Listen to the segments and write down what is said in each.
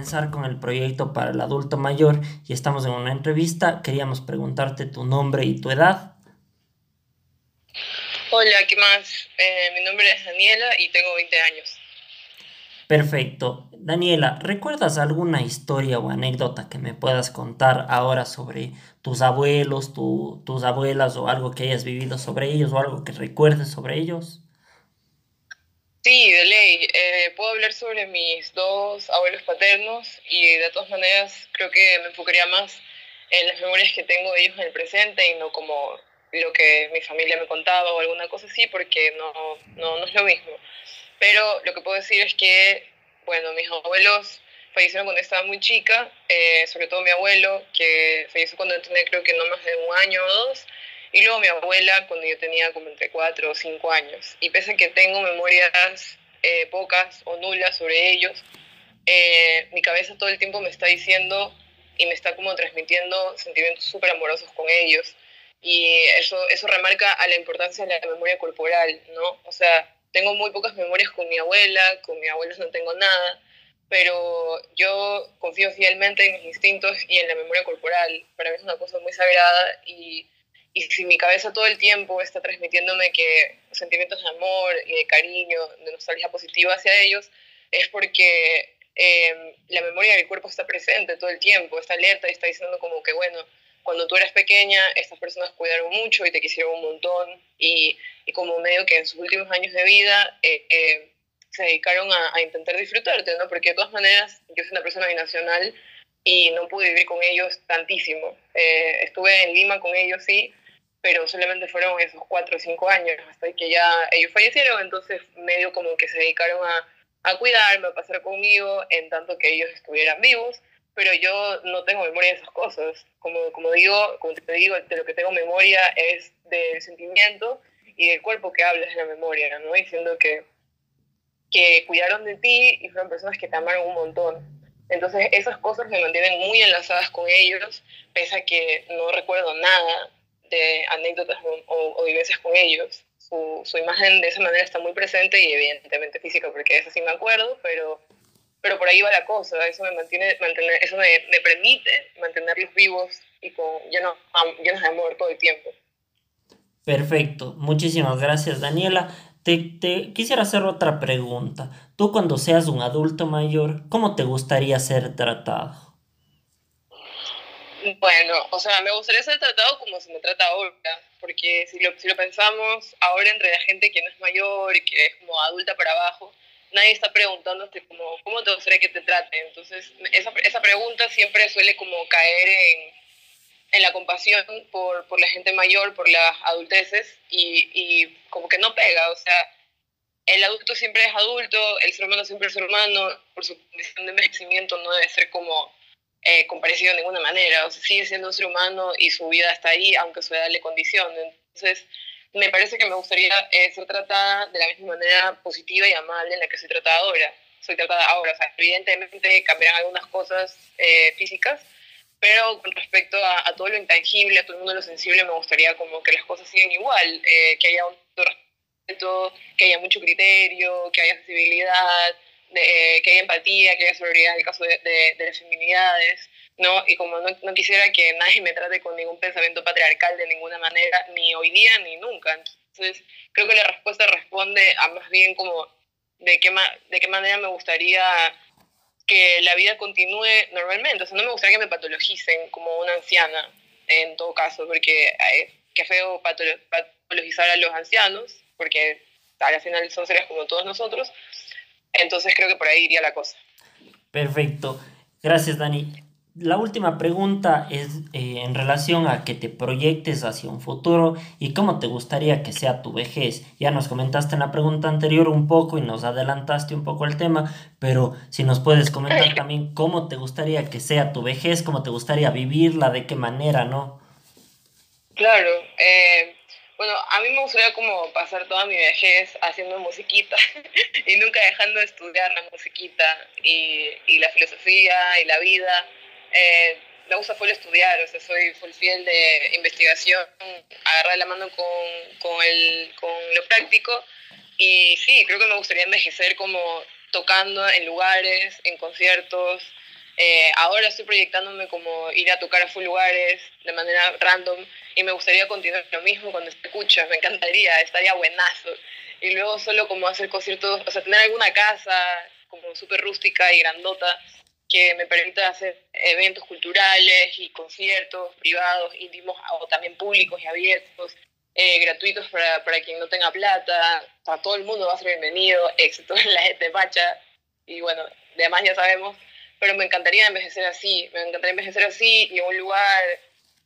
comenzar con el proyecto para el adulto mayor y estamos en una entrevista. Queríamos preguntarte tu nombre y tu edad. Hola, ¿qué más? Eh, mi nombre es Daniela y tengo 20 años. Perfecto. Daniela, ¿recuerdas alguna historia o anécdota que me puedas contar ahora sobre tus abuelos, tus abuelas o algo que hayas vivido sobre ellos o algo que recuerdes sobre ellos? Sí, de ley. Eh, puedo hablar sobre mis dos abuelos paternos y de todas maneras creo que me enfocaría más en las memorias que tengo de ellos en el presente y no como lo que mi familia me contaba o alguna cosa así, porque no, no, no es lo mismo. Pero lo que puedo decir es que, bueno, mis abuelos fallecieron cuando estaba muy chica, eh, sobre todo mi abuelo, que falleció cuando tenía creo que no más de un año o dos, y luego mi abuela cuando yo tenía como entre cuatro o cinco años. Y pese a que tengo memorias eh, pocas o nulas sobre ellos, eh, mi cabeza todo el tiempo me está diciendo y me está como transmitiendo sentimientos súper amorosos con ellos. Y eso, eso remarca a la importancia de la memoria corporal, ¿no? O sea, tengo muy pocas memorias con mi abuela, con mi abuelo no tengo nada, pero yo confío fielmente en mis instintos y en la memoria corporal. Para mí es una cosa muy sagrada y y si mi cabeza todo el tiempo está transmitiéndome que sentimientos de amor y de cariño, de nostalgia positiva hacia ellos, es porque em, la memoria del cuerpo está presente todo el tiempo, está alerta y está diciendo como que, bueno, cuando tú eras pequeña, estas personas cuidaron mucho y te quisieron un montón y, y como medio que en sus últimos años de vida eh, eh, se dedicaron a, a, intentar disfrutarte, ¿no? Porque de todas maneras, yo soy una persona binacional y no pude vivir con ellos tantísimo. Eh, estuve en Lima con ellos, sí, pero solamente fueron esos cuatro o cinco años hasta que ya ellos fallecieron, entonces medio como que se dedicaron a, a cuidarme, a pasar conmigo, en tanto que ellos estuvieran vivos, pero yo no tengo memoria de esas cosas. Como, como digo, como te digo, de lo que tengo memoria es del sentimiento y del cuerpo que hablas en la memoria, ¿no? Diciendo que, que cuidaron de ti y fueron personas que te amaron un montón. Entonces esas cosas me mantienen muy enlazadas con ellos, pese a que no recuerdo nada, de anécdotas o, vivencias con ellos. Su, su, imagen de esa manera está muy presente y evidentemente física, porque eso sí me acuerdo, pero, pero por ahí va la cosa. Eso me, mantiene, mantener, eso me, me permite mantenerlos vivos y con, llenos, llenos de amor todo el tiempo. Perfecto, muchísimas gracias Daniela. Te, te, quisiera hacer otra pregunta. Tú cuando seas un adulto mayor, ¿cómo te gustaría ser tratado? Bueno, o sea, me gustaría ser tratado como se me trata ahora, porque si lo, si lo pensamos ahora entre la gente que no es mayor y que es como adulta para abajo, nadie está preguntándote como, ¿cómo te gustaría que te traten? Entonces, esa, esa pregunta siempre suele como caer en, en la compasión por, por, la gente mayor, por las adulteces, y, y como que no pega, o sea, el adulto siempre es adulto, el ser humano siempre es ser humano, por su condición de envejecimiento no debe ser como eh, comparecido de ninguna manera, o sea, sigue siendo un ser humano y su vida está ahí, aunque su edad le condicione. Entonces, me parece que me gustaría eh, ser tratada de la misma manera positiva y amable en la que soy tratada ahora. Soy tratada ahora, o sea, evidentemente cambiarán algunas cosas eh, físicas, pero con respecto a, a, todo lo intangible, a todo el mundo lo sensible, me gustaría como que las cosas sigan igual, eh, que haya un respeto, que haya mucho criterio, que haya sensibilidad, de, que haya empatía, que haya solidaridad en el caso de, de, de, las feminidades, ¿no? Y como no, no, quisiera que nadie me trate con ningún pensamiento patriarcal de ninguna manera, ni hoy día ni nunca. Entonces, creo que la respuesta responde a más bien como de qué, ma de qué manera me gustaría que la vida continúe normalmente. O sea, no me gustaría que me patologicen como una anciana, en todo caso, porque eh, qué feo patologizar a los ancianos, porque al final son seres como todos nosotros, entonces creo que por ahí iría la cosa. Perfecto. Gracias, Dani. La última pregunta es eh, en relación a que te proyectes hacia un futuro y cómo te gustaría que sea tu vejez. Ya nos comentaste en la pregunta anterior un poco y nos adelantaste un poco el tema, pero si nos puedes comentar también cómo te gustaría que sea tu vejez, cómo te gustaría vivirla, de qué manera, ¿no? Claro, eh, bueno, a mí me gustaría como pasar toda mi vejez haciendo musiquita y nunca dejando de estudiar la musiquita y, y la filosofía y la vida. Eh, me gusta full estudiar, o sea, soy full fiel de investigación, agarrar la mano con, con, el, con lo práctico. Y sí, creo que me gustaría envejecer como tocando en lugares, en conciertos, Eh, ahora estoy proyectándome como ir a tocar a full lugares de manera random y me gustaría continuar lo mismo cuando escuchas, me encantaría, estaría buenazo. Y luego solo como hacer conciertos, o sea, tener alguna casa como súper rústica y grandota que me permita hacer eventos culturales y conciertos privados, íntimos o también públicos y abiertos, eh, gratuitos para, para, quien no tenga plata, para todo el mundo va a ser bienvenido, excepto la gente pacha, y bueno, además ya sabemos, pero me encantaría envejecer así, me encantaría envejecer así y en un lugar,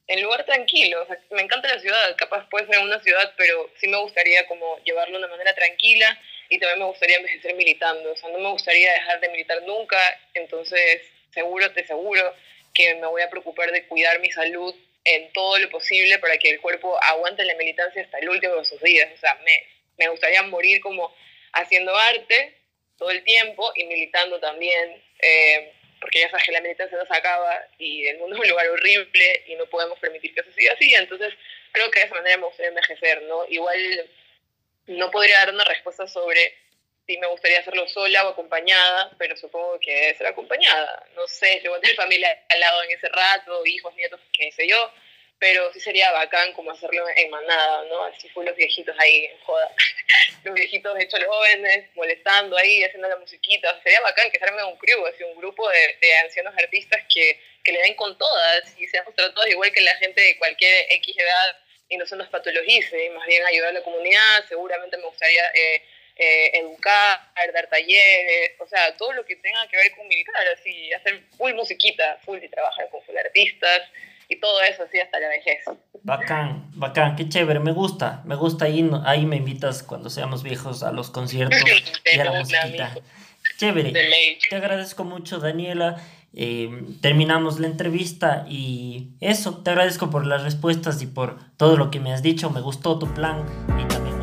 en lugar tranquilo, me encanta la ciudad, capaz puede ser una ciudad, pero sí me gustaría como llevarlo de una manera tranquila y también me gustaría envejecer militando, o sea, no me gustaría dejar de militar nunca, entonces seguro, te seguro que me voy a preocupar de cuidar mi salud en todo lo posible para que el cuerpo aguante la militancia hasta el último de sus días, o sea, me, me gustaría morir como haciendo arte todo el tiempo y militando también, eh, porque ya sabes que la militancia no se acaba y el mundo es un lugar horrible y no podemos permitir que eso siga así, entonces creo que de esa manera me gustaría envejecer, ¿no? Igual no podría dar una respuesta sobre si me gustaría hacerlo sola o acompañada, pero supongo que debe ser acompañada. No sé, si voy a tener familia al lado en ese rato, hijos, nietos, qué sé yo, pero sí sería bacán como hacerlo en manada, ¿no? Así fue los viejitos ahí en joda. Viejitos hechos los jóvenes, molestando ahí, haciendo la musiquita. Sería bacán que se arme un crew, así un grupo de, ancianos artistas que, que le den con todas y seamos tratados igual que la gente de cualquier X edad y no se nos patologice, más bien ayudar a la comunidad. Seguramente me gustaría eh, eh, educar, dar talleres, o sea, todo lo que tenga que ver con militar, así, hacer full musiquita, full y trabajar con full artistas y todo eso así hasta la vejez. Bacán, bacán, qué chévere, me gusta, me gusta ahí, ahí me invitas cuando seamos viejos a los conciertos y a la musiquita. Chévere, te agradezco mucho Daniela. Eh, terminamos la entrevista y eso, te agradezco por las respuestas y por todo lo que me has dicho, me gustó tu plan y